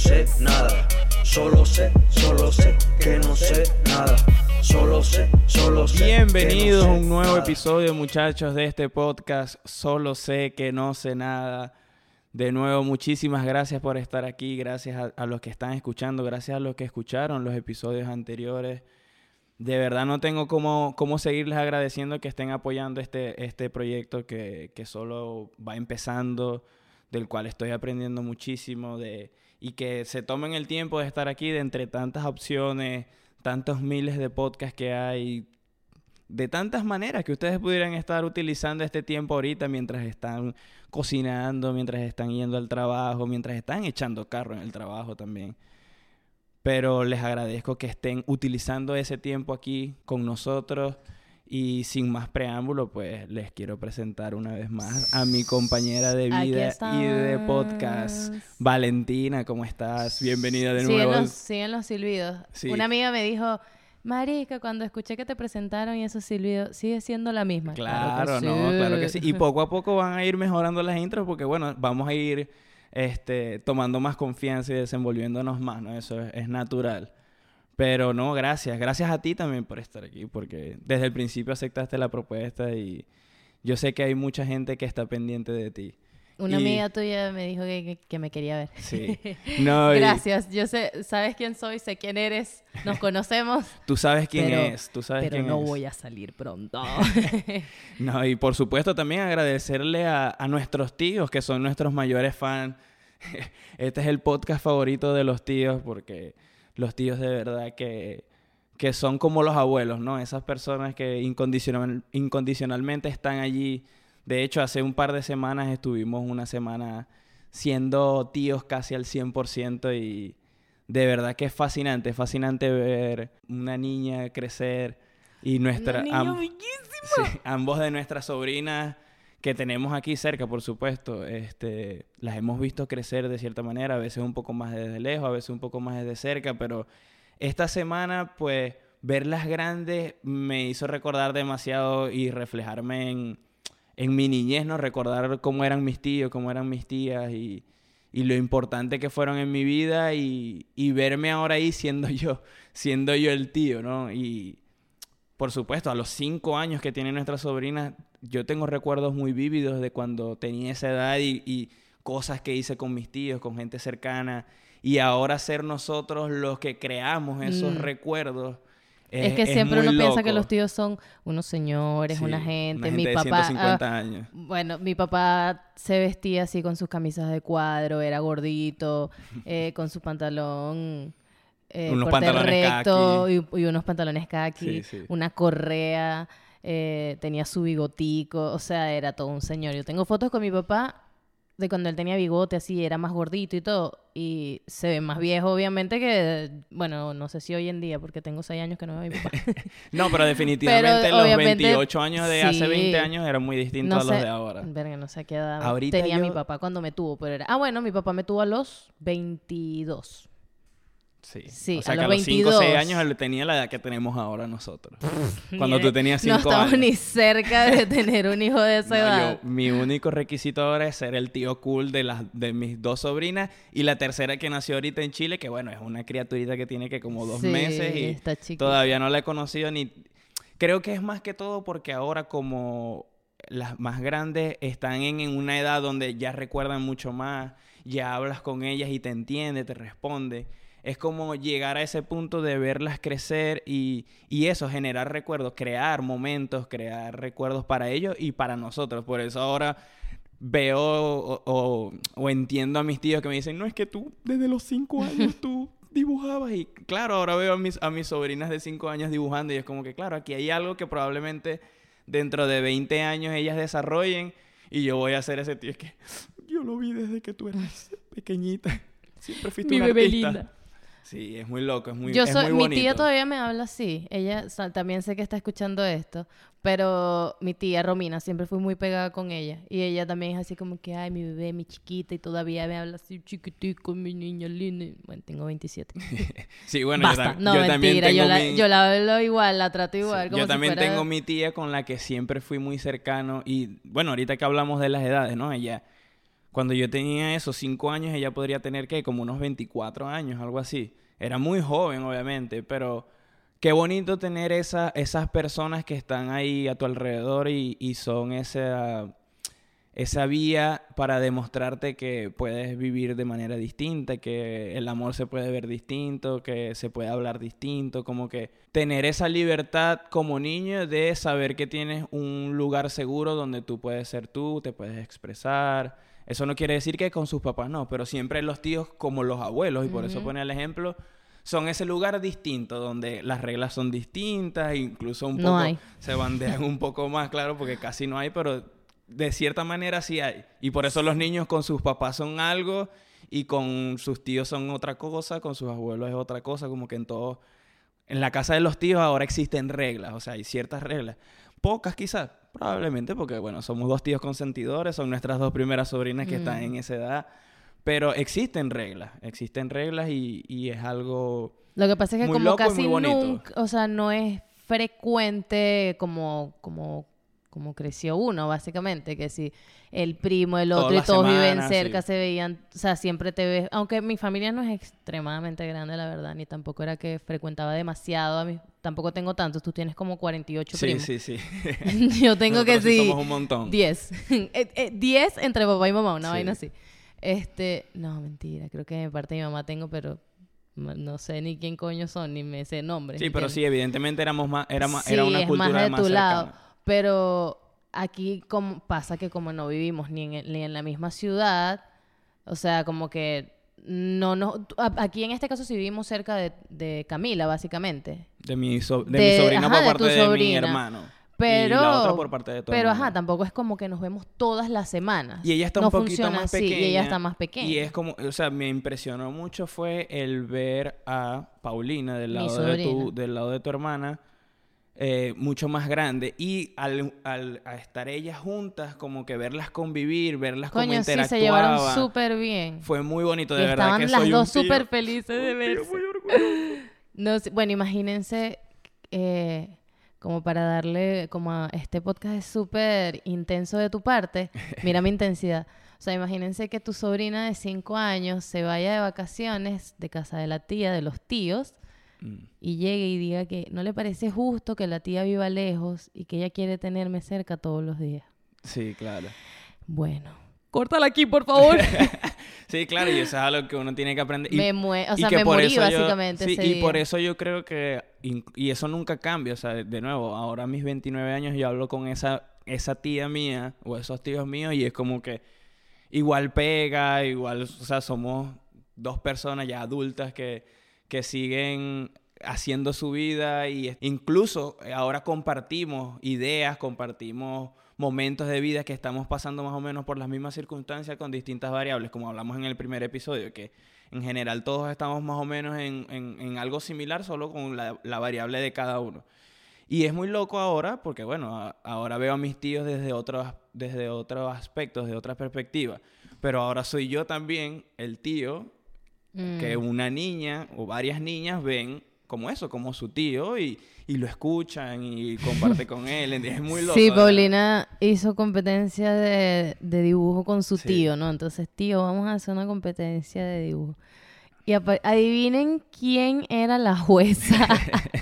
sé nada. Solo sé, solo sé que no sé nada. Solo sé, solo sé. Bienvenidos a no sé un nuevo nada. episodio, muchachos, de este podcast. Solo sé que no sé nada. De nuevo, muchísimas gracias por estar aquí. Gracias a, a los que están escuchando. Gracias a los que escucharon los episodios anteriores. De verdad no tengo cómo, cómo seguirles agradeciendo que estén apoyando este, este proyecto que, que solo va empezando, del cual estoy aprendiendo muchísimo, de, y que se tomen el tiempo de estar aquí de entre tantas opciones, tantos miles de podcasts que hay, de tantas maneras que ustedes pudieran estar utilizando este tiempo ahorita mientras están cocinando, mientras están yendo al trabajo, mientras están echando carro en el trabajo también. Pero les agradezco que estén utilizando ese tiempo aquí con nosotros. Y sin más preámbulo, pues les quiero presentar una vez más a mi compañera de vida y de podcast. Valentina. ¿Cómo estás? Bienvenida de Siguen nuevo. los, siguen los silbidos. Sí. Una amiga me dijo, Marica, cuando escuché que te presentaron y esos silbidos, sigue siendo la misma. Claro, no, sí. claro que sí. Y poco a poco van a ir mejorando las intros porque, bueno, vamos a ir este, tomando más confianza y desenvolviéndonos más, ¿no? Eso es, es natural. Pero no, gracias. Gracias a ti también por estar aquí porque desde el principio aceptaste la propuesta y yo sé que hay mucha gente que está pendiente de ti. Una Y- amiga tuya me dijo que, que- que me quería ver. Sí. No, y Gracias. Yo sé, sabes quién soy, sé quién eres, nos conocemos, Tú sabes quién Pero- es, tú sabes pero quién no es. voy a salir pronto. No, y por supuesto también agradecerle a, a nuestros tíos, que son nuestros mayores fans. Este es el podcast favorito de los tíos, porque los tíos de verdad que, que son como los abuelos, ¿no? Esas personas que incondicional- incondicionalmente están allí. De hecho, hace un par de semanas estuvimos una semana siendo tíos casi al 100% y de verdad que es fascinante, es fascinante ver una niña crecer y nuestra... Una niña am- bellísima. Sí, ambos de nuestras sobrinas que tenemos aquí cerca, por supuesto, este, las hemos visto crecer de cierta manera, a veces un poco más desde lejos, a veces un poco más desde cerca, pero esta semana, pues, verlas grandes me hizo recordar demasiado y reflejarme en, en mi niñez, ¿no? Recordar cómo eran mis tíos, cómo eran mis tías y, y lo importante que fueron en mi vida y, y verme ahora ahí siendo yo, siendo yo el tío, ¿no? Y, por supuesto, a los cinco años que tiene nuestra sobrina, yo tengo recuerdos muy vívidos de cuando tenía esa edad y, y cosas que hice con mis tíos, con gente cercana. Y ahora ser nosotros los que creamos esos Mm. recuerdos. Es, que siempre uno piensa que los tíos son unos señores, Sí, una gente. una Mi de papá. 150 ah, años. Bueno, mi papá se vestía así con sus camisas de cuadro, era gordito, eh, con su pantalón eh, Unos pantalones recto y, y unos pantalones Sí, sí. una correa, eh, tenía su bigotico, o sea, era todo un señor. Yo tengo fotos con mi papá de cuando él tenía bigote así, era más gordito y todo, y se ve más viejo obviamente que, bueno, no sé si hoy en día, porque tengo seis años que no veo a mi papá. No, pero definitivamente los obviamente, 28 años de hace sí. 20 años eran muy distintos No a los sé, de ahora. Verga, no sé qué edad Ahorita tenía mi papá cuando me tuvo, pero era... Ah, bueno, mi papá me tuvo a los 22. Sí. Sí, o sea a que a los los 5 o 6 22. años él tenía la edad que tenemos ahora nosotros. Cuando tú tenías No 5 estamos años. ni cerca de tener un hijo de esa No, edad. yo- mi único requisito ahora es ser el tío cool de, las, de mis dos sobrinas y la tercera que nació ahorita en Chile, que bueno, es una criaturita que tiene que como dos Sí, meses y está todavía no la he conocido ni... Creo que es más que todo porque ahora como las más grandes están en, en una edad donde ya recuerdan mucho más, ya hablas con ellas y te entiende, te responde. Es como llegar a ese punto de verlas crecer y, y eso, generar recuerdos, crear momentos, crear recuerdos para ellos y para nosotros. Por eso ahora veo o, o- o entiendo a mis tíos que me dicen, no es que tú desde los cinco años tú dibujabas y claro, ahora veo a mis, a mis sobrinas de cinco años dibujando y es como que claro, aquí hay algo que probablemente dentro de 20 años ellas desarrollen y yo voy a ser ese tío es que yo lo vi desde que tú eras pequeñita. Siempre fuiste Mi una bebé artista. linda. Sí, es muy loco, es muy, Yo es soy, muy mi tía todavía me habla así. Ella también sé que está escuchando esto, pero mi tía Romina siempre fui muy pegada con ella y ella también es así como que ay mi bebé, mi chiquita y todavía me habla así chiquitico, mi niña linda. Bueno, tengo 27. Sí, bueno, Basta. yo, tam- no, yo también mentira, yo tengo la, mi- yo la hablo igual, la trato Sí, igual. como Yo si también fuera- tengo mi tía con la que siempre fui muy cercano y bueno, ahorita que hablamos de las edades, ¿no? Ella Cuando yo tenía esos cinco años, ella podría tener, ¿qué? Como unos 24 años, algo así. Era muy joven, obviamente, pero qué bonito tener esa, esas personas que están ahí a tu alrededor y, y son esa, esa vía para demostrarte que puedes vivir de manera distinta, que el amor se puede ver distinto, que se puede hablar distinto, como que tener esa libertad como niño de saber que tienes un lugar seguro donde tú puedes ser tú, te puedes expresar eso no quiere decir que con sus papás no, pero siempre los tíos como los abuelos, y por eso pone el ejemplo, son ese lugar distinto donde las reglas son distintas, incluso un poco se bandean un poco más, claro, porque casi no hay, pero de cierta manera sí hay. Y por eso los niños con sus papás son algo y con sus tíos son otra cosa, con sus abuelos es otra cosa, como que en todo en la casa de los tíos ahora existen reglas, o sea, hay ciertas reglas. Pocas quizás, probablemente, porque bueno, somos dos tíos consentidores, son nuestras dos primeras sobrinas que están en esa edad. Pero existen reglas, existen reglas y, es algo. Lo que pasa es que como casi nunca, o sea, no es frecuente como, como, como creció uno, básicamente, que si el primo, el otro y todos viven cerca, se veían, o sea, siempre te ves, aunque mi familia no es extremadamente grande, la verdad, ni tampoco era que frecuentaba demasiado, a mí, tampoco tengo tantos, tú tienes como 48 sí, primos. Sí, sí, Yo tengo que sí. Somos un montón. 10. 10 eh, eh, entre papá y mamá, una vaina así. Este, no, mentira, creo que de parte de mi mamá tengo, pero no sé ni quién coño son, ni me sé nombre. Sí, pero sí, evidentemente éramos más, era, más, era una cultura más de tu lado. Pero aquí como, pasa que como no vivimos ni en, ni en la misma ciudad, o sea, como que no no aquí en este caso sí vivimos cerca de, Camila básicamente. De mi, de, mi sobrina por parte de, mi hermano. Pero y la otra por parte de pero ajá tampoco es como que nos vemos todas las semanas. Y ella está un poquito más pequeña y ella está más pequeña. Y es como o sea me impresionó mucho fue el ver a Paulina del lado de tu del lado de tu hermana eh, mucho más grande y al, al estar ellas juntas, como que verlas convivir, verlas como interactuaban. Sí, se llevaron súper bien. Fue muy bonito, de verdad. Estaban las dos súper felices de verse. no, bueno, imagínense, eh, como para darle, como a este podcast es súper intenso de tu parte, mira mi intensidad. O sea, imagínense que tu sobrina de 5 años se vaya de vacaciones de casa de la tía, de los tíos, Mm. y llegue y diga que no le parece justo que la tía viva lejos y que ella quiere tenerme cerca todos los días. Sí, claro. Bueno, córtala aquí, por favor. sí, claro, y eso es algo que uno tiene que aprender. me o sea, me morí básicamente. sí, y por eso yo creo que, y eso nunca cambia, o sea, de nuevo, ahora a mis 29 años yo hablo con esa, esa tía mía o esos tíos míos y es como que igual pega, igual, o sea, somos dos personas ya adultas que que siguen haciendo su vida y incluso ahora compartimos ideas, compartimos momentos de vida que estamos pasando más o menos por las mismas circunstancias con distintas variables, como hablamos en el primer episodio, que en general todos estamos más o menos en, algo similar, solo con la, variable de cada uno. Y es muy loco ahora, porque bueno, ahora veo a mis tíos desde otros, desde otros aspectos, de otra perspectiva. Pero ahora soy yo también el tío que mm. una niña o varias niñas ven como eso, como su tío y, lo escuchan y comparte con él. Es muy loco. Sí, Paulina hizo competencia de, dibujo con su tío, ¿no? Entonces, tío, vamos a hacer una competencia de dibujo. Y adivinen quién era la jueza.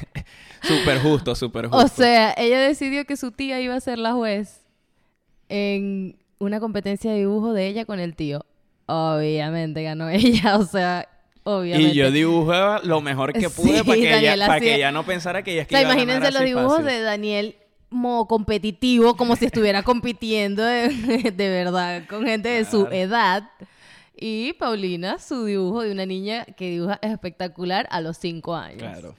súper justo, súper justo. O sea, ella decidió que su tía iba a ser la juez en una competencia de dibujo de ella con el tío. Obviamente ganó ella, o sea, obviamente. Y yo dibujaba lo mejor que pude para, que ella, para que ella no pensara que ella es que o sea, imagínense los dibujos de Daniel como competitivo, como si estuviera compitiendo de, verdad con gente de su edad. Y Paulina, su dibujo de una niña que dibuja espectacular a los cinco años. Claro.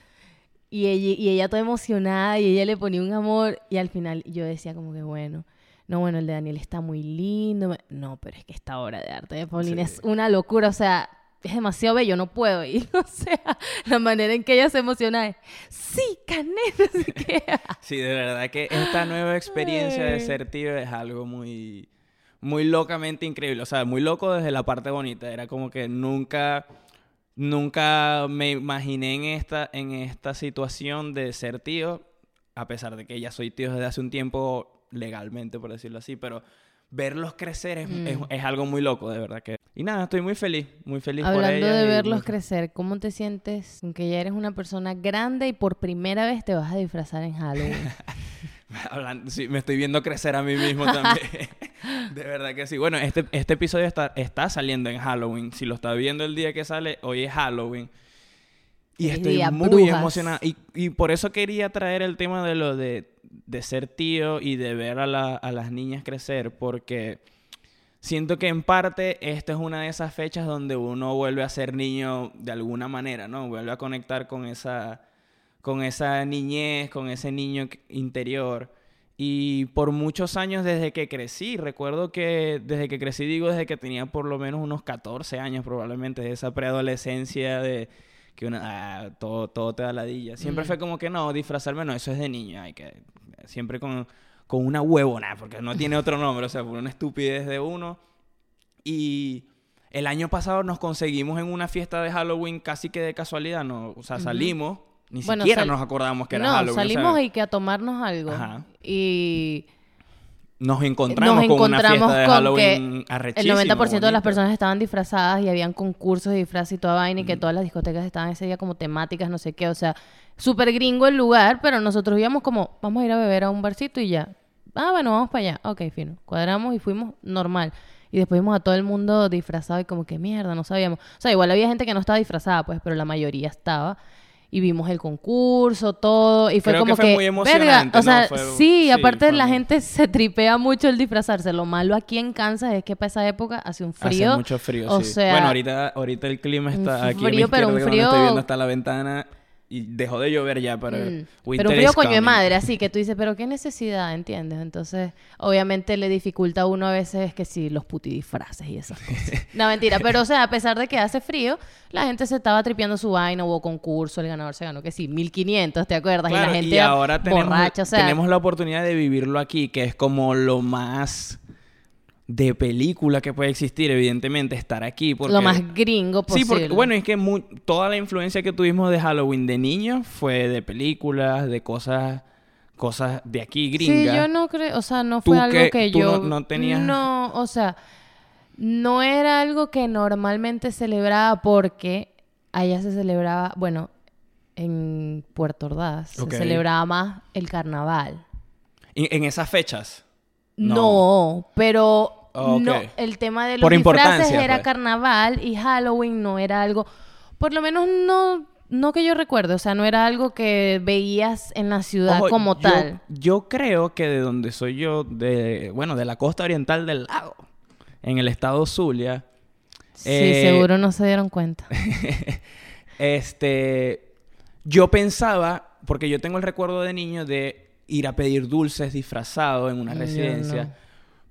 Y ella, y ella toda emocionada y ella le ponía un amor y al final yo decía como que bueno, no, bueno, el de Daniel está muy lindo. No, pero es que esta obra de arte de Paulina es una locura, o sea, es demasiado bello, no puedo ir. O sea, la manera en que ella se emociona es, sí, Canet, Sí, de verdad que esta nueva experiencia de ser tío es algo muy, muy locamente increíble. O sea, muy loco desde la parte bonita. Era como que nunca, nunca me imaginé en esta, en esta situación de ser tío, a pesar de que ya soy tío desde hace un tiempo legalmente, por decirlo así, pero verlos crecer es, Mm. es- es algo muy loco, de verdad que. Y nada, estoy muy feliz, muy feliz por Hablando ellas de y verlos crecer, ¿cómo te sientes que ya eres una persona grande y por primera vez te vas a disfrazar en Halloween? Hablando, sí, me estoy viendo crecer a mí mismo también. de verdad que sí. Bueno, este, este episodio está, está saliendo en Halloween. Si lo está viendo el día que sale, hoy es Halloween. Y estoy muy brujas. emocionado. Y, y por eso quería traer el tema de lo de, de ser tío y de ver a, la- a las niñas crecer. Porque siento que en parte esta es una de esas fechas donde uno vuelve a ser niño de alguna manera, ¿no? Vuelve a conectar con esa con esa niñez, con ese niño interior. Y por muchos años desde que crecí, recuerdo que desde que crecí, digo desde que tenía por lo menos unos 14 años probablemente, de esa preadolescencia de que uno, ah, todo, todo te da ladilla. Siempre Mm. fue como que no, disfrazarme no, eso es de niño, hay que, siempre con, con una huevona, porque no tiene otro nombre, o sea, por una estupidez de uno. Y el año pasado nos conseguimos en una fiesta de Halloween casi que de casualidad, ¿no? O sea, salimos, ni Bueno, siquiera nos acordamos que era no, Halloween. o sea, salimos y que a tomarnos algo. Ajá. Y nos encontramos, nos con una fiesta de con Halloween el arrechísima, 90% de las personas estaban disfrazadas y habían concursos de disfraz y toda vaina y que todas las discotecas estaban ese día como temáticas, no sé qué. O sea, súper gringo el lugar, pero nosotros íbamos como, vamos a ir a beber a un barcito y ya. Ah, bueno, vamos para allá. Ok, fino. Cuadramos y fuimos normal. Y después vimos a todo el mundo disfrazado y como que mierda, no sabíamos. O sea, igual había gente que no estaba disfrazada, pues, pero la mayoría estaba. Y vimos el concurso, todo. Y fue Creo que como fue que. muy verga, emocionante, o sea, ¿no? Fue- sí, sí, aparte fue la gente se tripea mucho el disfrazarse. Lo malo aquí en Kansas es que para esa época hace un frío. Hace mucho frío, o sí. sea, bueno, ahorita, ahorita el clima un está aquí frío, pero un frío- estoy viendo hasta la ventana y dejó de llover ya, pero Mm. winter Pero un frío coño de madre, así que tú dices, pero qué necesidad, ¿entiendes? Entonces, obviamente le dificulta a uno a veces que sí, los putidisfraces y esas cosas. no, mentira, pero o sea, a pesar de que hace frío, la gente se estaba tripeando su vaina, hubo concurso, el ganador se ganó que sí, 1500, ¿te acuerdas? Claro, y la gente y ahora tenemos, borracha, o sea, tenemos la oportunidad de vivirlo aquí, que es como lo más de película que puede existir, evidentemente, estar aquí. Porque... lo más gringo Sí, posible. porque, bueno, es que toda la influencia que tuvimos de Halloween de niños fue de películas, de cosas, cosas de aquí gringas. Sí, yo no creo, o sea, no fue algo que- que tú yo... no- no tenías- No, o sea, no era algo que normalmente celebraba porque allá se celebraba, bueno, en Puerto Ordaz se celebraba más el carnaval. En, en esas fechas. No. No, pero Ok. no, el tema de los Por disfraces era pues. carnaval y Halloween no era algo, por lo menos no, no que yo recuerde, o sea, no era algo que veías en la ciudad Ojo, como yo- tal. Yo creo que de donde soy yo, de, bueno, de la costa oriental del lago, en el estado Zulia, Sí, eh, seguro no se dieron cuenta. este, yo pensaba, porque yo tengo el recuerdo de niño de ir a pedir dulces disfrazado en una residencia, no.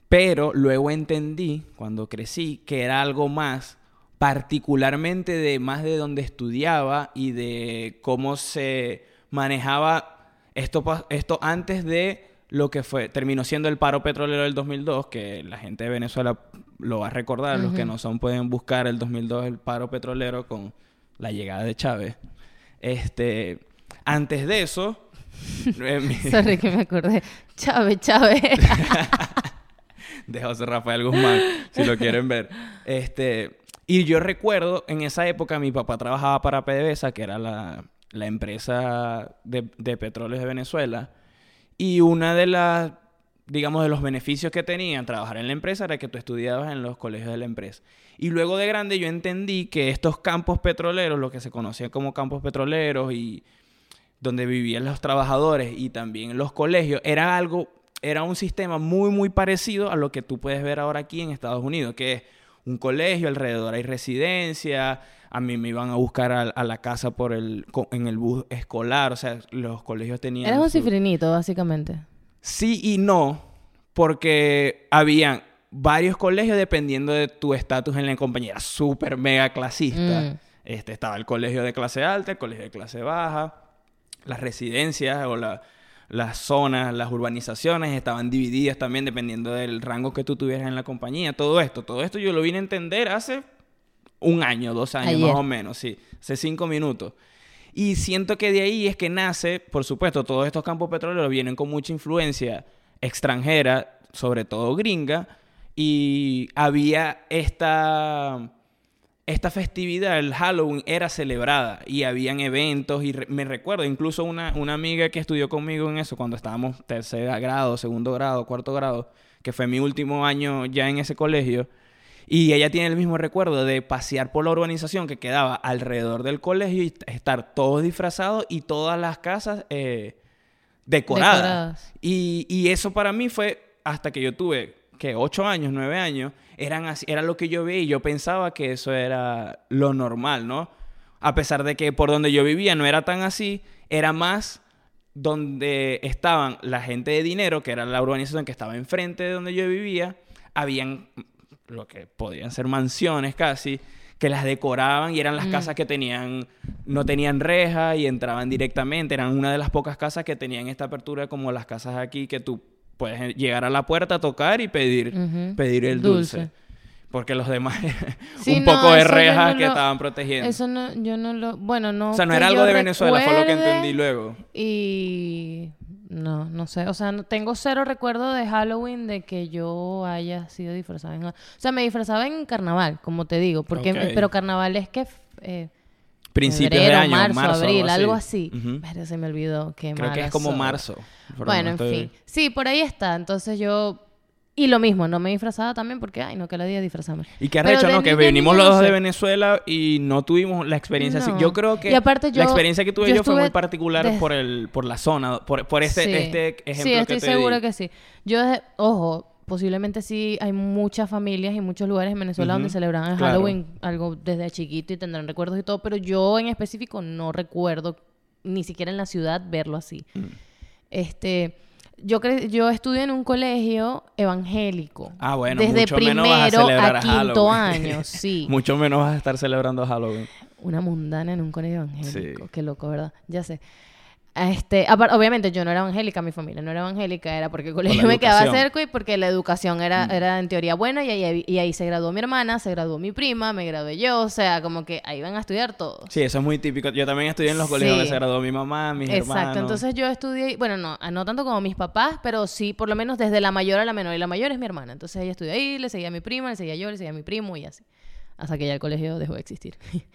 Pero luego entendí, cuando crecí, que era algo más, particularmente de más de donde estudiaba y de cómo se manejaba esto, esto antes de lo que fue, terminó siendo el paro petrolero del 2002, que la gente de Venezuela lo va a recordar, los que no son pueden buscar el 2002, el paro petrolero con la llegada de Chávez. Este, antes de eso, eh, Sorry que me acordé. Chávez, Chávez. de José Rafael Guzmán, si lo quieren ver. Este, y yo recuerdo, en esa época mi papá trabajaba para PDVSA, que era la, la empresa de, de petróleos de Venezuela, y una de las, digamos, de los beneficios que tenían trabajar en la empresa era que tú estudiabas en los colegios de la empresa. Y luego de grande yo entendí que estos campos petroleros, lo que se conocía como campos petroleros y donde vivían los trabajadores y también los colegios, era algo, era un sistema muy, muy parecido a lo que tú puedes ver ahora aquí en Estados Unidos, que es un colegio, alrededor hay residencia, a mí me iban a buscar a, a la casa por el, en el bus escolar, o sea, los colegios tenían... Eres un su- cifrinito, básicamente. Sí y no, porque habían varios colegios dependiendo de tu estatus en la compañía. Era súper mega clasista. Mm. Este, estaba el colegio de clase alta, el colegio de clase baja, las residencias o la- las zonas, las urbanizaciones estaban divididas también dependiendo del rango que tú tuvieras en la compañía. Todo esto, todo esto yo lo vine a entender hace un año, dos años Ayer. más o menos, sí, hace cinco minutos. Y siento que de ahí es que nace, por supuesto, todos estos campos petroleros vienen con mucha influencia extranjera, sobre todo gringa, y había esta esta festividad, el Halloween, era celebrada y habían eventos y re- me recuerdo incluso una, una amiga que estudió conmigo en eso cuando estábamos tercer grado, segundo grado, cuarto grado, que fue mi último año ya en ese colegio. Y ella tiene el mismo recuerdo de pasear por la urbanización que quedaba alrededor del colegio y estar todos disfrazados y todas las casas eh, decoradas. Decoradas. Y, y eso para mí fue hasta que yo tuve, que ocho años, nueve años, eran así, era lo que yo veía y yo pensaba que eso era lo normal, ¿no? A pesar de que por donde yo vivía no era tan así, era más donde estaban la gente de dinero, que era la urbanización que estaba enfrente de donde yo vivía, habían lo que podían ser mansiones casi, que las decoraban y eran las Mm. casas que tenían, no tenían reja y entraban directamente, eran una de las pocas casas que tenían esta apertura como las casas aquí que tú puedes llegar a la puerta, tocar y pedir, pedir el dulce. Dulce. Porque los demás Sí, un no, poco de rejas no que lo- estaban protegiendo. Eso no, yo no lo, bueno, no. o sea, no era algo de Venezuela, fue lo que entendí luego. Y no, no sé, o sea, no, tengo cero recuerdo de Halloween de que yo haya sido disfrazada en, o sea, me disfrazaba en carnaval, como te digo, porque, pero carnaval es que eh, Principios febrero, de año, marzo, marzo, abril, algo así. Ujú. Pero se me olvidó que Creo que es como marzo. Bueno, no en fin. Sí, por ahí está. Entonces yo y lo mismo, no me disfrazaba también porque ay, no que la día disfrazarme. Y que arrecho, ¿no? Que venimos los dos de. Venezuela y no tuvimos la experiencia así. Yo creo que Y aparte yo- la experiencia que tuve yo yo, fue muy particular por el por la zona, por, por este, Sí. este ejemplo Sí, que estoy te segura di. que sí. Yo, desde- ojo, posiblemente sí hay muchas familias y muchos lugares en Venezuela donde celebran el claro. Halloween algo desde chiquito y tendrán recuerdos y todo, pero yo en específico no recuerdo ni siquiera en la ciudad verlo así. Mm. Este, yo cre- yo estudié en un colegio evangélico. Ah, bueno, desde mucho primero menos vas a quinto Halloween. año, sí. Mucho menos vas a estar celebrando Halloween. Una mundana en un colegio evangélico. Sí. Qué loco, ¿verdad? Ya sé. Este, obviamente yo no era evangélica, mi familia no era evangélica, era porque el colegio me quedaba cerca y porque la educación era, Mm. era en teoría buena y ahí, y ahí se graduó mi hermana, se graduó mi prima, me gradué yo, o sea, como que ahí van a estudiar todos. Sí, eso es muy típico. Yo también estudié en los colegios donde se graduó mi mamá, mis Exacto, hermanos. entonces yo estudié, bueno, no, no tanto como mis papás, pero sí, por lo menos desde la mayor a la menor, y la mayor es mi hermana, entonces ella estudió ahí, le seguía a mi prima, le seguía yo, le seguía a mi primo y así, hasta que ya el colegio dejó de existir.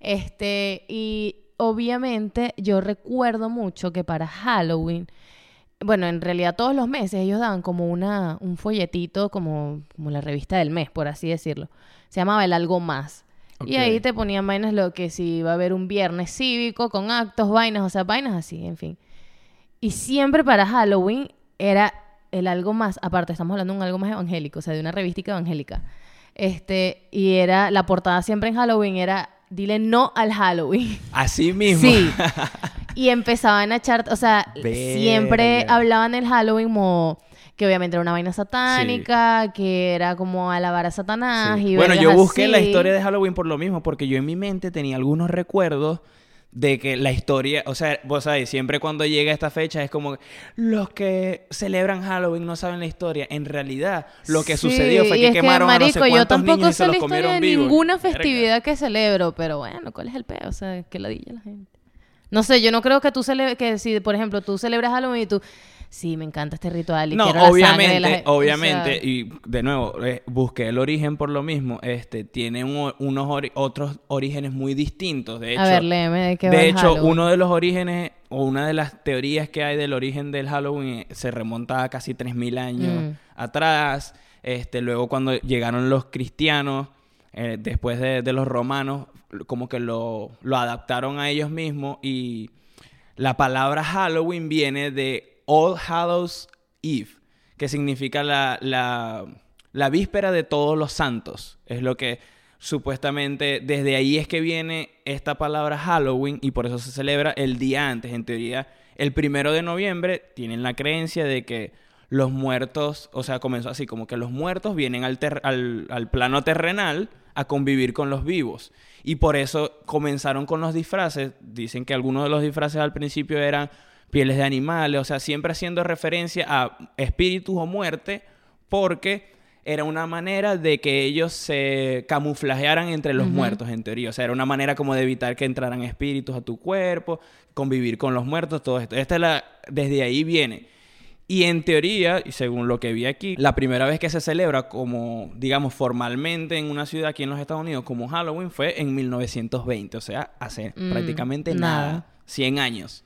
este, y obviamente yo recuerdo mucho que para Halloween, bueno, en realidad todos los meses ellos daban como una, un folletito, como, como la revista del mes, por así decirlo. Se llamaba El Algo Más. Y ahí te ponían vainas lo que si iba a haber un viernes cívico con actos, vainas, o sea, vainas así, en fin. Y siempre para Halloween era el algo más, aparte estamos hablando de un algo más evangélico, o sea, de una revística evangélica. Este, y era, la portada siempre en Halloween era, dile no al Halloween. Así mismo. Sí. Y empezaban a echar, o sea, siempre hablaban del Halloween como que obviamente era una vaina satánica, que era como alabar a Satanás Sí. y Bueno, yo busqué la historia de Halloween por lo mismo, porque yo en mi mente tenía algunos recuerdos de que la historia, o sea, vos sabés, siempre cuando llega esta fecha es como que los que celebran Halloween no saben la historia. En realidad, lo que Sí, sucedió fue que es quemaron a no sé marico, yo cuántos tampoco niños y se sé la los historia comieron de vivos. ninguna Verga. festividad que celebro, pero bueno, ¿cuál es el peo? O sea, que ladilla la gente. No sé, yo no creo que tú cele que si, por ejemplo, tú celebras Halloween y tú, sí, me encanta este ritual y No, quiero la de obviamente, la gente". O obviamente, sea, y de nuevo, eh, busqué el origen por lo mismo, este, tiene un- unos ori- otros orígenes muy distintos, de hecho. a ver, léeme de qué De hecho, Halloween. uno de los orígenes, o una de las teorías que hay del origen del Halloween eh, se remonta a casi 3.000 años Mm. atrás. Este, luego cuando llegaron los cristianos, eh, después de, de los romanos, como que lo, lo adaptaron a ellos mismos y la palabra Halloween viene de All Hallows Eve, que significa la, la, la víspera de todos los santos. Es lo que supuestamente desde ahí es que viene esta palabra Halloween y por eso se celebra el día antes. En teoría, el primero de noviembre tienen la creencia de que los muertos, o sea, comenzó así, como que los muertos vienen al, al, al plano terrenal a convivir con los vivos. Y por eso comenzaron con los disfraces. Dicen que algunos de los disfraces al principio eran pieles de animales, o sea, siempre haciendo referencia a espíritus o muerte, porque era una manera de que ellos se camuflajearan entre los muertos, en teoría. O sea, era una manera como de evitar que entraran espíritus a tu cuerpo, convivir con los muertos, todo esto. Esta es la, desde ahí viene. Y en teoría, y según lo que vi aquí, la primera vez que se celebra como, digamos, formalmente en una ciudad aquí en los Estados Unidos como Halloween fue en 1920, o sea, hace Mm, prácticamente nada. nada, 100 años.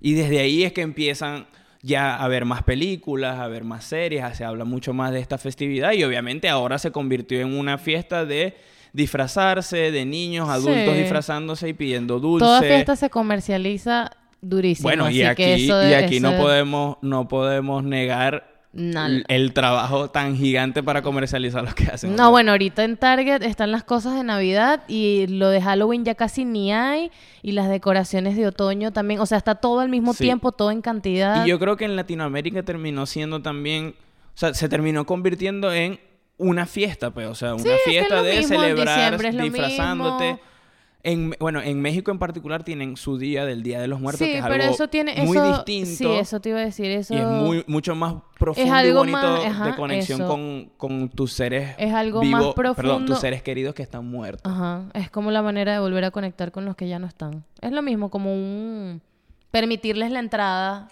Y desde ahí es que empiezan ya a ver más películas, a ver más series, se habla mucho más de esta festividad y obviamente ahora se convirtió en una fiesta de disfrazarse, de niños, adultos Sí. disfrazándose y pidiendo dulce. Toda fiesta se comercializa durísimo. Bueno, y así aquí, que eso y aquí no podemos, no podemos negar El, el trabajo tan gigante para comercializar lo que hacen. No, bueno, ahorita en Target están las cosas de Navidad y lo de Halloween ya casi ni hay y las decoraciones de otoño también, o sea, está todo al mismo Sí. tiempo, todo en cantidad. Y yo creo que en Latinoamérica terminó siendo también, o sea, se terminó convirtiendo en una fiesta, pues, o sea, una Sí, es que es fiesta de mismo, celebrar disfrazándote. mismo. En, bueno, en México en particular tienen su día del Día de los Muertos, sí, que es pero algo eso tiene muy eso, distinto. Sí, eso te iba a decir, eso Y es muy, mucho más profundo algo y bonito más- de conexión con, con tus seres Es algo vivos, más perdón, tus seres queridos que están muertos. Ajá, es como la manera de volver a conectar con los que ya no están. Es lo mismo, como un... permitirles la entrada.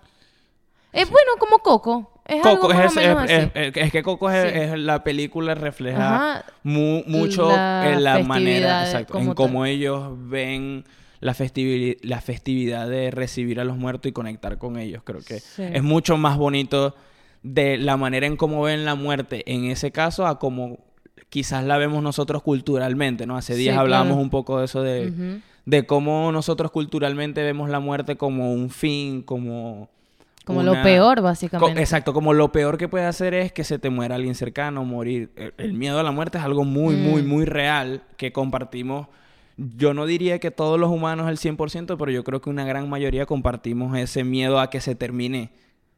Es bueno, como Coco. Es Coco algo más es, o menos es- así. es- es que Coco es, Sí. es la película refleja mu- mucho La en la manera, exacto, en cómo ellos ven la, festivi- la festividad de recibir a los muertos y conectar con ellos. Creo que Sí. es mucho más bonito de la manera en cómo ven la muerte en ese caso a como quizás la vemos nosotros culturalmente, ¿no? Hace Sí, días hablábamos claro. un poco de eso de, de cómo nosotros culturalmente vemos la muerte como un fin, como... Como lo peor, Co- básicamente. exacto, como lo peor que puede hacer es que se te muera alguien cercano, morir. El, el miedo a la muerte es algo muy, muy, Mm. muy real que compartimos. Yo no diría que todos los humanos al 100%, pero yo creo que una gran mayoría compartimos ese miedo a que se termine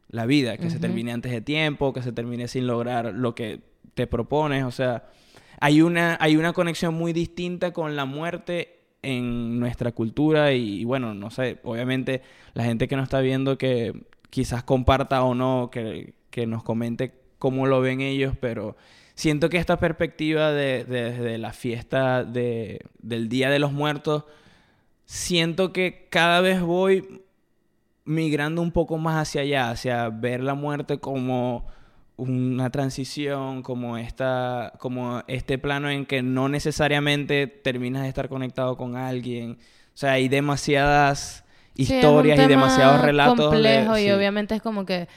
la vida, que se termine antes de tiempo, que se termine sin lograr lo que te propones. O sea, hay una, hay una conexión muy distinta con la muerte en nuestra cultura y, y bueno, no sé, obviamente la gente que nos está viendo que quizás comparta o no, que, que nos comente cómo lo ven ellos, pero siento que esta perspectiva de, de- la fiesta de, del Día de los Muertos, siento que cada vez voy migrando un poco más hacia allá, hacia ver la muerte como una transición, como esta, como este plano en que no necesariamente terminas de estar conectado con alguien. O sea, hay demasiadas Sí, historias y demasiados relatos. de- complejo y sí. obviamente es como que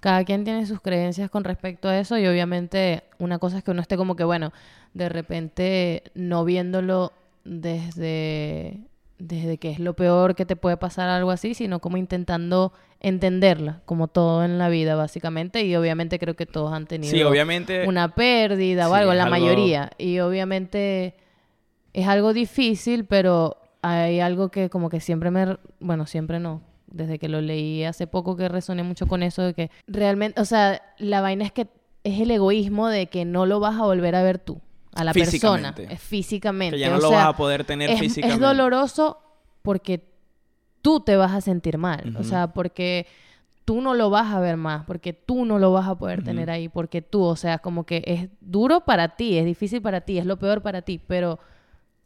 cada quien tiene sus creencias con respecto a eso y obviamente una cosa es que uno esté como que bueno de repente no viéndolo desde desde que es lo peor que te puede pasar algo así sino como intentando entenderla como todo en la vida básicamente y obviamente creo que todos han tenido Sí, obviamente. una pérdida o sí, algo, la algo- mayoría. Y obviamente es algo difícil, pero hay algo que como que siempre me... Bueno, siempre no. Desde que lo leí hace poco que resoné mucho con eso de que realmente, o sea, la vaina es que es el egoísmo de que no lo vas a volver a ver tú, a la persona, Físicamente. es físicamente. que ya no o lo sea, vas a poder tener es, físicamente. es doloroso porque tú te vas a sentir mal. O sea, porque tú no lo vas a ver más, porque tú no lo vas a poder tener ahí, porque tú, o sea, como que es duro para ti, es difícil para ti, es lo peor para ti, pero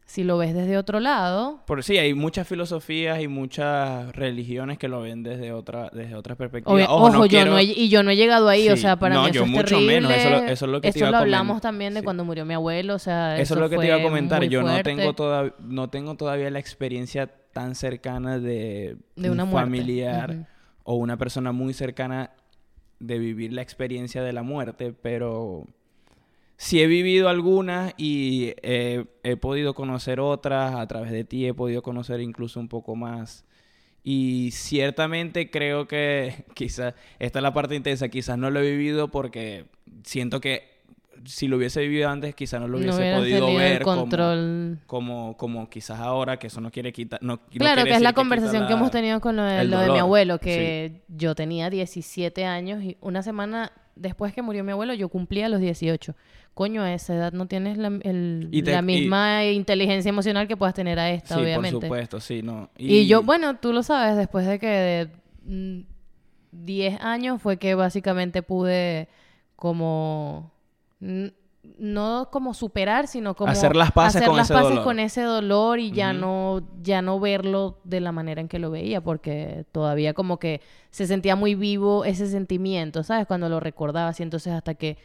si lo ves desde otro lado, Por sí, hay muchas filosofías y muchas religiones que lo ven desde otra, desde otra perspectiva. obvio- Ojo, ojo, no yo quiero- no he, y yo no he llegado ahí, o sea, para no, mí eso yo es mucho terrible. menos, eso lo- eso es lo que te iba lo hablamos también de sí. cuando murió mi abuelo, o sea, Eso es lo que te iba a comentar. Yo no tengo, toda- no tengo todavía la experiencia tan cercana de, De un una familiar o una persona muy cercana de vivir la experiencia de la muerte, pero sí he vivido algunas y eh, he podido conocer otras. A través de ti he podido conocer incluso un poco más. Y ciertamente creo que quizás, esta es la parte intensa, quizás no lo he vivido porque siento que si lo hubiese vivido antes, quizás no lo hubiese podido ver el como- control. como, como quizás ahora, que eso no quiere quitar. No, Claro, que es la conversación que hemos tenido con lo de, lo de mi abuelo, que yo tenía 17 años y una semana después que murió mi abuelo yo cumplía los 18. Coño, a esa edad no tienes la, el- Y te- la y- misma inteligencia emocional que puedas tener a esta, Sí, obviamente. por supuesto, sí, no. Y... yo, bueno, tú lo sabes, después de que de mm, 10 años fue que básicamente pude como mm, no como superar, sino como Hacer las paces hacer con las ese paces dolor. con ese dolor y ya no ya no verlo de la manera en que lo veía, porque todavía como que se sentía muy vivo ese sentimiento, ¿sabes? Cuando lo recordabas y entonces hasta que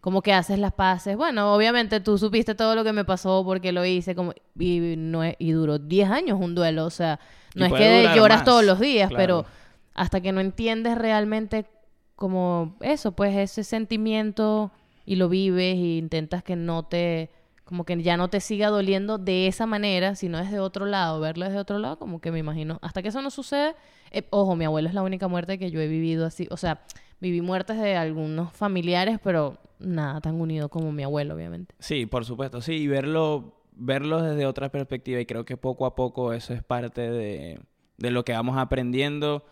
como que haces las paces. Bueno, obviamente tú supiste todo lo que me pasó porque lo hice como y no es- y duró 10 años un duelo, o sea, Y no es que lloras más, todos los días, claro. pero hasta que no entiendes realmente como eso, pues ese sentimiento y lo vives y intentas que no te, como que ya no te siga doliendo de esa manera, sino desde otro lado, verlo desde otro lado, como que me imagino, hasta que eso no sucede, eh, ojo, mi abuelo es la única muerte que yo he vivido así, o sea, viví muertes de algunos familiares, pero nada tan unido como mi abuelo, obviamente. Sí, por supuesto, sí, y verlo, verlo desde otra perspectiva y creo que poco a poco eso es parte de, de lo que vamos aprendiendo,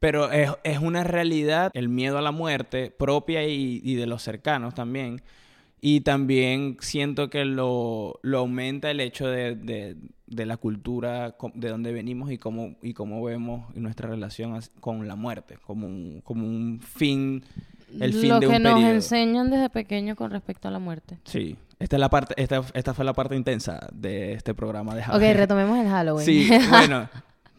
pero es, es una realidad el miedo a la muerte propia y, y de los cercanos también, y también siento que lo, lo aumenta el hecho de, de- de la cultura de donde venimos y cómo, y cómo vemos nuestra relación con la muerte, como un, como un fin, el fin lo de que un nos periodo. enseñan desde pequeño con respecto a la muerte. Sí, esta es la parte, esta, esta fue la parte intensa de este programa de Ok, Halloween. retomemos el Halloween. Sí, bueno,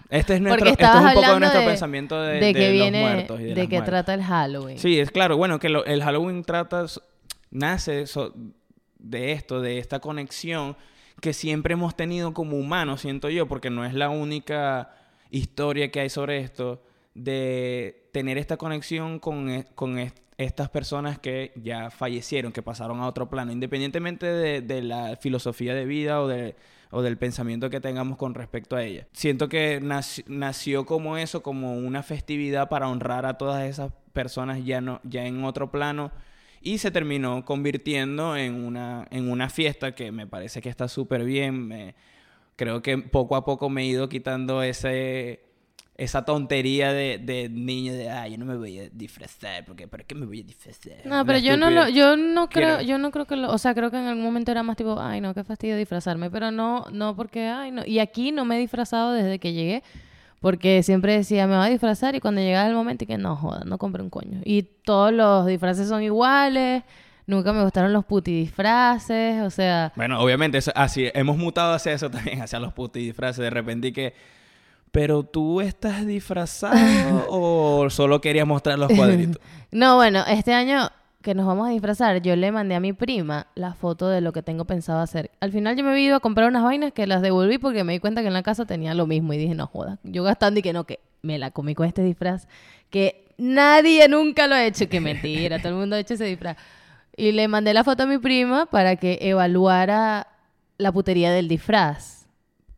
este es nuestro, esto es un poco de nuestro de- pensamiento de, de de que los muertos y de, de, que muertes. trata el Halloween. Sí, es claro, bueno, que lo- el Halloween trata, nace so- de esto, de esta conexión que siempre hemos tenido como humanos, siento yo, porque no es la única historia que hay sobre esto, de tener esta conexión con, e- con est- estas personas que ya fallecieron, que pasaron a otro plano, independientemente de, de la filosofía de vida o, de, o del pensamiento que tengamos con respecto a ella. Siento que naci- nació como eso, como una festividad para honrar a todas esas personas ya, no, ya en otro plano y se terminó convirtiendo en una, en una fiesta que me parece que está súper bien. Me, creo que poco a poco me he ido quitando ese, esa tontería de, de niño de, ah, yo no me voy a disfrazar, porque ¿para qué me voy a disfrazar? No, pero yo no lo, yo no creo, Quiero- yo no creo que lo, o sea, creo que en algún momento era más tipo, ay no, qué fastidio disfrazarme, pero no, no porque, ay no, y aquí no me he disfrazado desde que llegué, porque siempre decía, me voy a disfrazar y cuando llegaba el momento y que no joda, no compré un coño. Y todos los disfraces son iguales, nunca me gustaron los puti disfraces, o sea, Bueno, obviamente, eso- así, hemos mutado hacia eso también, hacia los putos disfraces. De repente que, pero tú estás disfrazado o solo querías mostrar los cuadritos. No, bueno, este año que nos vamos a disfrazar, yo le mandé a mi prima la foto de lo que tengo pensado hacer. Al final yo me he ido a comprar unas vainas que las devolví porque me di cuenta que en la casa tenía lo mismo y dije, no joda, yo gastando y que no, que me la comí con este disfraz que nadie nunca lo ha hecho, que mentira, todo el mundo ha hecho ese disfraz. Y le mandé la foto a mi prima para que evaluara la putería del disfraz.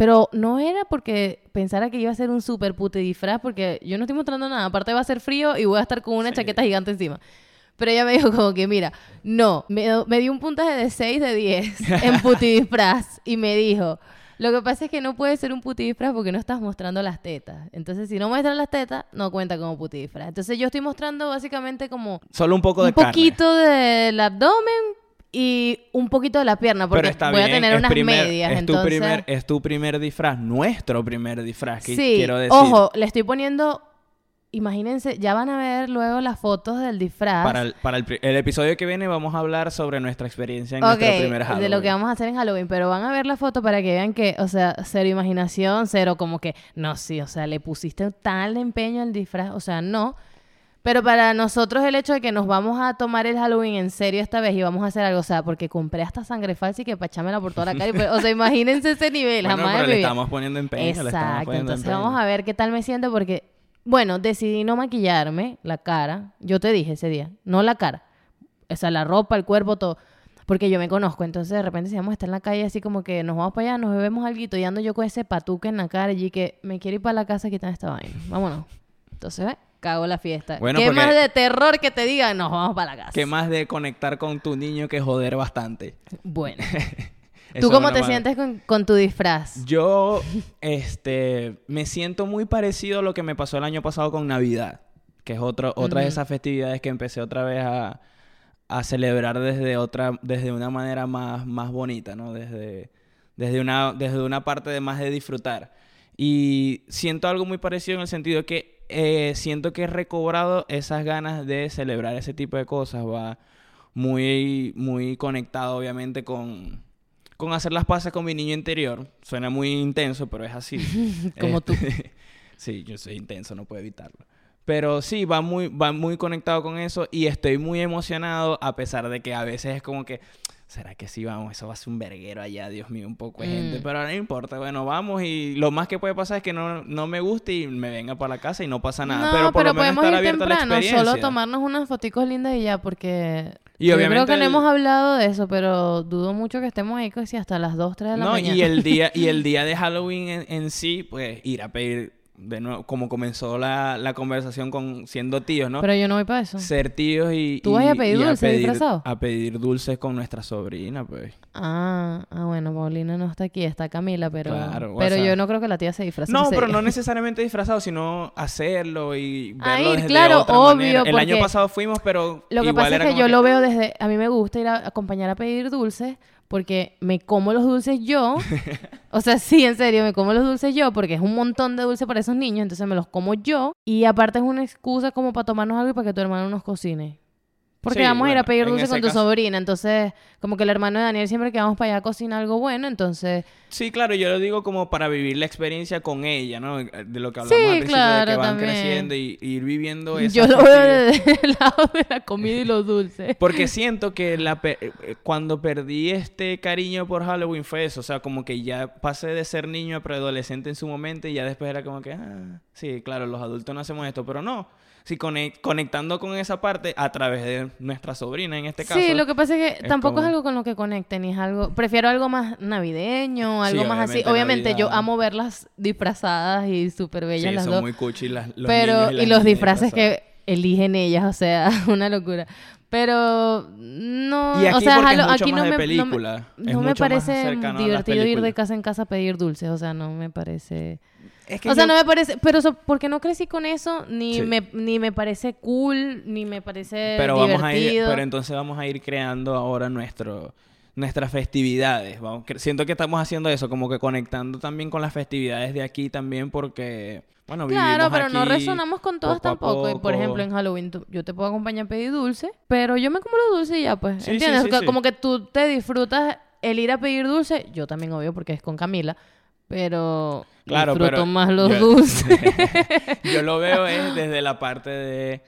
Pero no era porque pensara que iba a ser un super pute disfraz, porque yo no estoy mostrando nada. Aparte va a ser frío y voy a estar con una Sí. chaqueta gigante encima. Pero ella me dijo como que, mira, no, me, me dio un puntaje de 6 de 10 en puti disfraz. Y me dijo, lo que pasa es que no puede ser un puti disfraz porque no estás mostrando las tetas. Entonces, si no muestras las tetas, no cuenta como puti disfraz. Entonces, yo estoy mostrando básicamente como Solo un poco de un carne. poquito del abdomen y un poquito de la pierna, porque está voy bien, a tener unas primer- medias. Es, entonces... tu primer, es tu primer disfraz, nuestro primer disfraz, que Sí, quiero decir. ojo, le estoy poniendo, imagínense, ya van a ver luego las fotos del disfraz. Para, el, para el, el episodio que viene vamos a hablar sobre nuestra experiencia en Ok, nuestro primer Halloween. de lo que vamos a hacer en Halloween, pero van a ver la foto para que vean que, o sea, cero imaginación, cero como que, no, sí, o sea, le pusiste tal empeño al disfraz, o sea, no. Pero para nosotros el hecho de que nos vamos a tomar el Halloween en serio esta vez y vamos a hacer algo, o sea, porque compré hasta sangre falsa y que pachámela por toda la cara, y pues, o sea, imagínense ese nivel, Bueno, jamás pero le estamos poniendo empeño, le estamos Exacto, poniendo entonces empeño. vamos a ver qué tal me siento porque, bueno, decidí no maquillarme la cara. Yo te dije ese día, no la cara. O sea, la ropa, el cuerpo, todo. Porque yo me conozco. Entonces, de repente, si vamos a estar en la calle así como que nos vamos para allá, nos bebemos algo y ando yo con ese patuque en la cara y que me quiero ir para la casa quitar esta vaina. Vámonos. Entonces, ¿ves? Cago la fiesta. Bueno, ¿Qué más de terror que te digan? Nos vamos para la casa. ¿Qué más de conectar con tu niño que joder bastante? Bueno. ¿Tú cómo te sientes con, con tu disfraz? Yo, este, me siento muy parecido a lo que me pasó el año pasado con Navidad, que es otro, otra de esas festividades que empecé otra vez a, a celebrar desde otra, desde una manera más, más bonita, ¿no? Desde, desde una, desde una parte de más de disfrutar. Y siento algo muy parecido en el sentido que eh, siento que he recobrado esas ganas de celebrar ese tipo de cosas. Va, muy, muy conectado, obviamente, con, con hacer las paces con mi niño interior. Suena muy intenso, pero es así. Como tú. Este, sí, yo soy intenso, no puedo evitarlo. Pero sí, va muy, va muy conectado con eso y estoy muy emocionado, a pesar de que a veces es como que, ¿será que sí vamos? Eso va a ser un verguero allá, Dios mío, un poco de gente. Mm. Pero no importa, bueno, vamos y lo más que puede pasar es que no, no me guste y me venga para la casa y no pasa nada. No, pero por lo menos podemos estar ir temprano, solo tomarnos unas foticos lindas y ya, porque Y yo obviamente creo que no hemos hablado de eso, pero dudo mucho que estemos ahí casi hasta las 2, 3 de la No, mañana. y el día, y el día de Halloween en, en sí, pues ir a pedir de nuevo, como comenzó la, la conversación con siendo tíos, ¿no? Pero yo no voy para eso. Ser tíos y. ¿Tú vas a pedir y dulce disfrazado? A pedir dulces con nuestra sobrina, pues. Ah, ah, bueno, Paulina no está aquí, está Camila, pero Claro, pero yo no creo que la tía se disfrace. No, pero no necesariamente disfrazado, sino hacerlo y verlo ir, desde claro, otra obvio, manera. El año pasado fuimos, pero Lo que igual pasa es que yo lo veo desde... A mí me gusta ir a acompañar a pedir dulces porque me como los dulces yo. o sea, sí, en serio, me como los dulces yo porque es un montón de dulce para esos niños, entonces me los como yo. Y aparte es una excusa como para tomarnos algo y para que tu hermano nos cocine. Porque Sí, vamos a ir a bueno, pedir dulce con tu caso- sobrina, entonces como que el hermano de Daniel siempre que vamos para allá cocina algo bueno, entonces... Sí, claro, yo lo digo como para vivir la experiencia con ella, ¿no? De lo que hablamos Sí, al principio, de claro, que van también. creciendo y, y ir viviendo esa Yo lo veo desde el lado de la comida y los dulces. Porque siento que la pe- eh, cuando perdí este cariño por Halloween fue eso. O sea, como que ya pasé de ser niño a preadolescente en su momento y ya después era como que, ah, sí, claro, los adultos no hacemos esto, pero no. Sí, conec- conectando con esa parte a través de nuestra sobrina en este caso. Sí, lo que pasa es que es tampoco como- es algo con lo que conecten, ni es algo... Prefiero algo más navideño, algo Sí, más así. obviamente yo amo verlas disfrazadas y súper bellas Sí, las son dos. muy cuchi las, los pero, niños y, las los disfraces que eligen ellas, o sea, una locura. Pero no, Y aquí o sea, es mucho aquí más no de me, no me- película. No me mucho más parece divertido ir de casa en casa a pedir dulces, o sea, no me parece... Es que O sea, no me parece, pero eso, porque no crecí con eso, ni Sí. me ni me parece cool, ni me parece pero vamos a ir, divertido. pero entonces vamos a ir creando ahora nuestro nuestras festividades. Vamos, siento que estamos haciendo eso, como que conectando también con las festividades de aquí también, porque bueno, Claro, vivimos pero no resonamos con todas tampoco. Y, por ejemplo, en Halloween tú- yo te puedo acompañar a pedir dulce, pero yo me como los dulces y ya, pues. Sí, ¿Entiendes? sí, Que- sí. Como que tú te disfrutas el ir a pedir dulce, yo también, obvio, porque es con Camila, pero Claro, disfruto pero más los yo- dulces. Yo lo veo es desde la parte de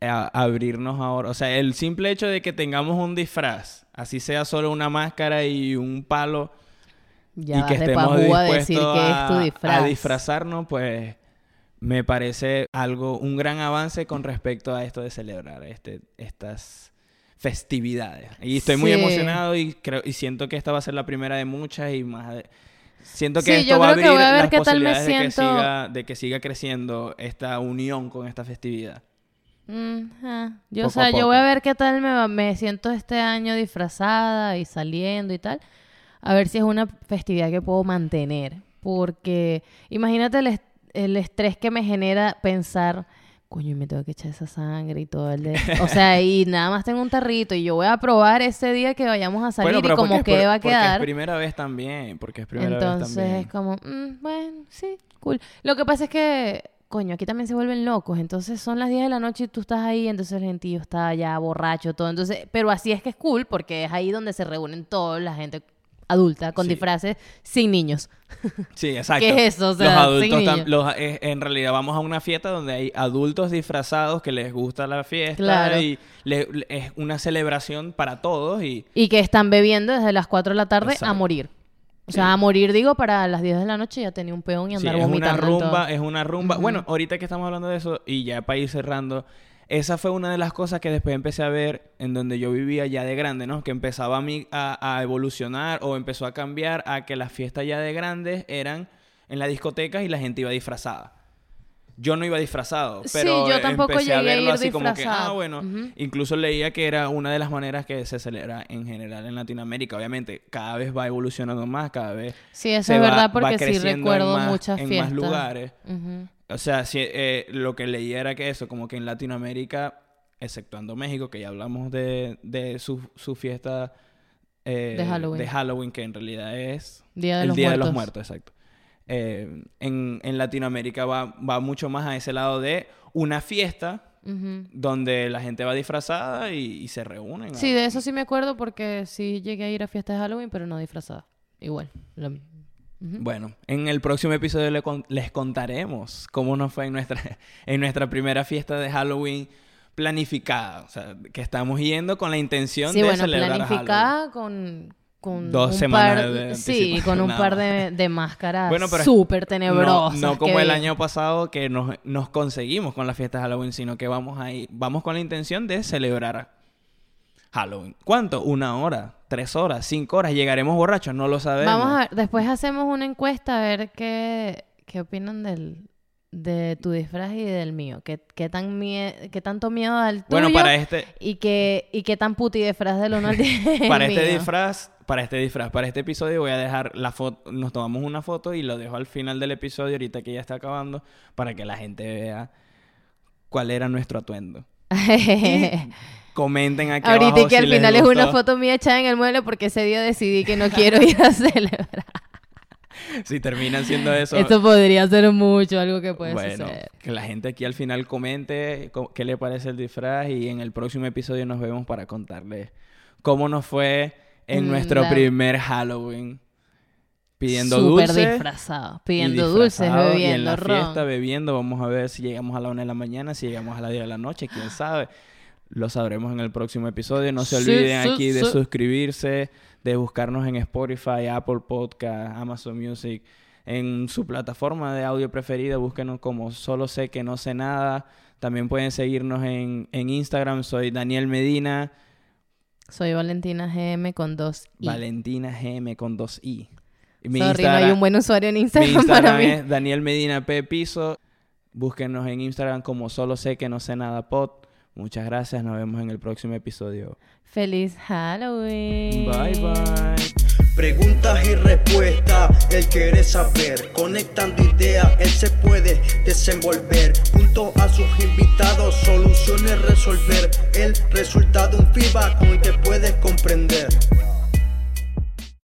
eh, a- abrirnos ahora. O sea, el simple hecho de que tengamos un disfraz, así sea solo una máscara y un palo, ya y que de estemos a dispuestos decir que es tu a- disfraz. a disfrazarnos, pues me parece algo, un gran avance con respecto a esto de celebrar este, estas festividades. Y estoy muy emocionado y creo y siento que esta va a ser la primera de muchas y más Siento que Sí, esto yo va a creo que abrir voy a ver las qué tal me de que, siento. siga, de que siga creciendo esta unión con esta festividad. Mm, Yo, o a sea, yo voy a ver qué tal me, va- me siento este año disfrazada y saliendo y tal. A ver si es una festividad que puedo mantener. Porque imagínate el, est- el estrés que me genera pensar, coño, y me tengo que echar esa sangre y todo el de... O sea, y nada más tengo un tarrito y yo voy a probar ese día que vayamos a salir Bueno, y como porque que va a porque quedar. es primera vez también, porque es primera vez Entonces también. es como, mm, bueno, sí, cool. Lo que pasa es que, coño, aquí también se vuelven locos. Entonces son las 10 de la noche y tú estás ahí, entonces el gentío está ya borracho, todo. Entonces, pero así es que es cool porque es ahí donde se reúnen toda la gente adulta con Sí. disfraces sin niños. Sí, exacto. ¿Qué es eso? O sea, los adultos tam- niños. los- eh, en realidad vamos a una fiesta donde hay adultos disfrazados que les gusta la fiesta Claro. y le- le- es una celebración para todos y Y que están bebiendo desde las 4 de la tarde a morir. O Sí. sea, a morir, digo, para las 10 de la noche ya tenía un peón y sí, andar es una vomitando. en todo. rumba, es una rumba. Bueno, ahorita que estamos hablando de eso y ya para ir cerrando, esa fue una de las cosas que después empecé a ver en donde yo vivía ya de grande, ¿no? Que empezaba a, mí a, a evolucionar o empezó a cambiar a que las fiestas ya de grandes eran en las discotecas y la gente iba disfrazada. Yo no iba disfrazado, Sí, pero yo eh, tampoco empecé a llegué a verlo así como que, ah, bueno, incluso leía que era una de las maneras que se celebra en general en Latinoamérica. Obviamente, cada vez va evolucionando más, cada vez Sí, eso se es va- verdad porque sí en recuerdo más- muchas en fiestas. más lugares. O sea, si, eh, lo que leí era que eso, como que en Latinoamérica, exceptuando México, que ya hablamos de, de su, su fiesta eh, De Halloween. de Halloween, que en realidad es Día de el los Día Muertos. de los Muertos, exacto. Eh, en, en Latinoamérica va, va mucho más a ese lado de una fiesta donde la gente va disfrazada y, y se reúnen. Sí, de eso sí me acuerdo porque sí llegué a ir a fiestas de Halloween, pero no disfrazada. Igual. lo mismo. Ujú. Bueno, en el próximo episodio le con- les contaremos cómo nos fue en nuestra, en nuestra primera fiesta de Halloween planificada. O sea, que estamos yendo con la intención Sí, de bueno, celebrar Halloween. planificada con, con Dos un semanas par, de Sí, con un nada par de, de máscaras Bueno, súper tenebrosas. no como el vi. año pasado que nos, nos conseguimos con la fiesta de Halloween, sino que vamos ahí, vamos con la intención de celebrar Halloween. ¿Cuánto? Una hora, tres horas, cinco horas. ¿Llegaremos borrachos? No lo sabemos. Vamos a ver, después hacemos una encuesta a ver qué, qué opinan del, de tu disfraz y del mío. ¿Qué, qué, tan mie- qué tanto miedo al tuyo? Bueno, para este, y, qué, y qué tan puti disfraz del uno al 10 para este disfraz, para este disfraz, para este episodio voy a dejar la foto, nos tomamos una foto y lo dejo al final del episodio ahorita que ya está acabando para que la gente vea cuál era nuestro atuendo. Comenten aquí Ahorita abajo que si al les final es una gustó. foto mía echada en el mueble porque ese día decidí que no quiero ir a celebrar. Si terminan siendo eso, Esto podría ser mucho, algo que puede bueno, suceder. que la gente aquí al final comente co- qué le parece el disfraz y en el próximo episodio nos vemos para contarles cómo nos fue en Mm, nuestro la- primer Halloween. Pidiendo Súper dulces. disfrazado. Pidiendo dulces, bebiendo y en la ron. fiesta bebiendo. Vamos a ver si llegamos a la una de la mañana, si llegamos a la 10 de la noche, quién sabe. Lo sabremos en el próximo episodio. No se olviden sí, aquí de suscribirse, de buscarnos en Spotify, Apple Podcast, Amazon Music, en su plataforma de audio preferida. Búsquenos como Solo sé que no sé nada. También pueden seguirnos en, en Instagram. Soy Daniel Medina, Soy Valentina GM con dos I. Valentina GM con dos I. Mi Sorry, no hay un buen usuario en Mi Instagram, Instagram para mí. es Daniel Medina P Piso. Búsquenos en Instagram como solo sé que no sé nada pod. Muchas gracias. Nos vemos en el próximo episodio. Feliz Halloween. Bye bye. Preguntas y respuestas, él quiere saber. Conectando ideas, él se puede desenvolver. Junto a sus invitados, soluciones resolver. El resultado, un feedback con el que puedes comprender.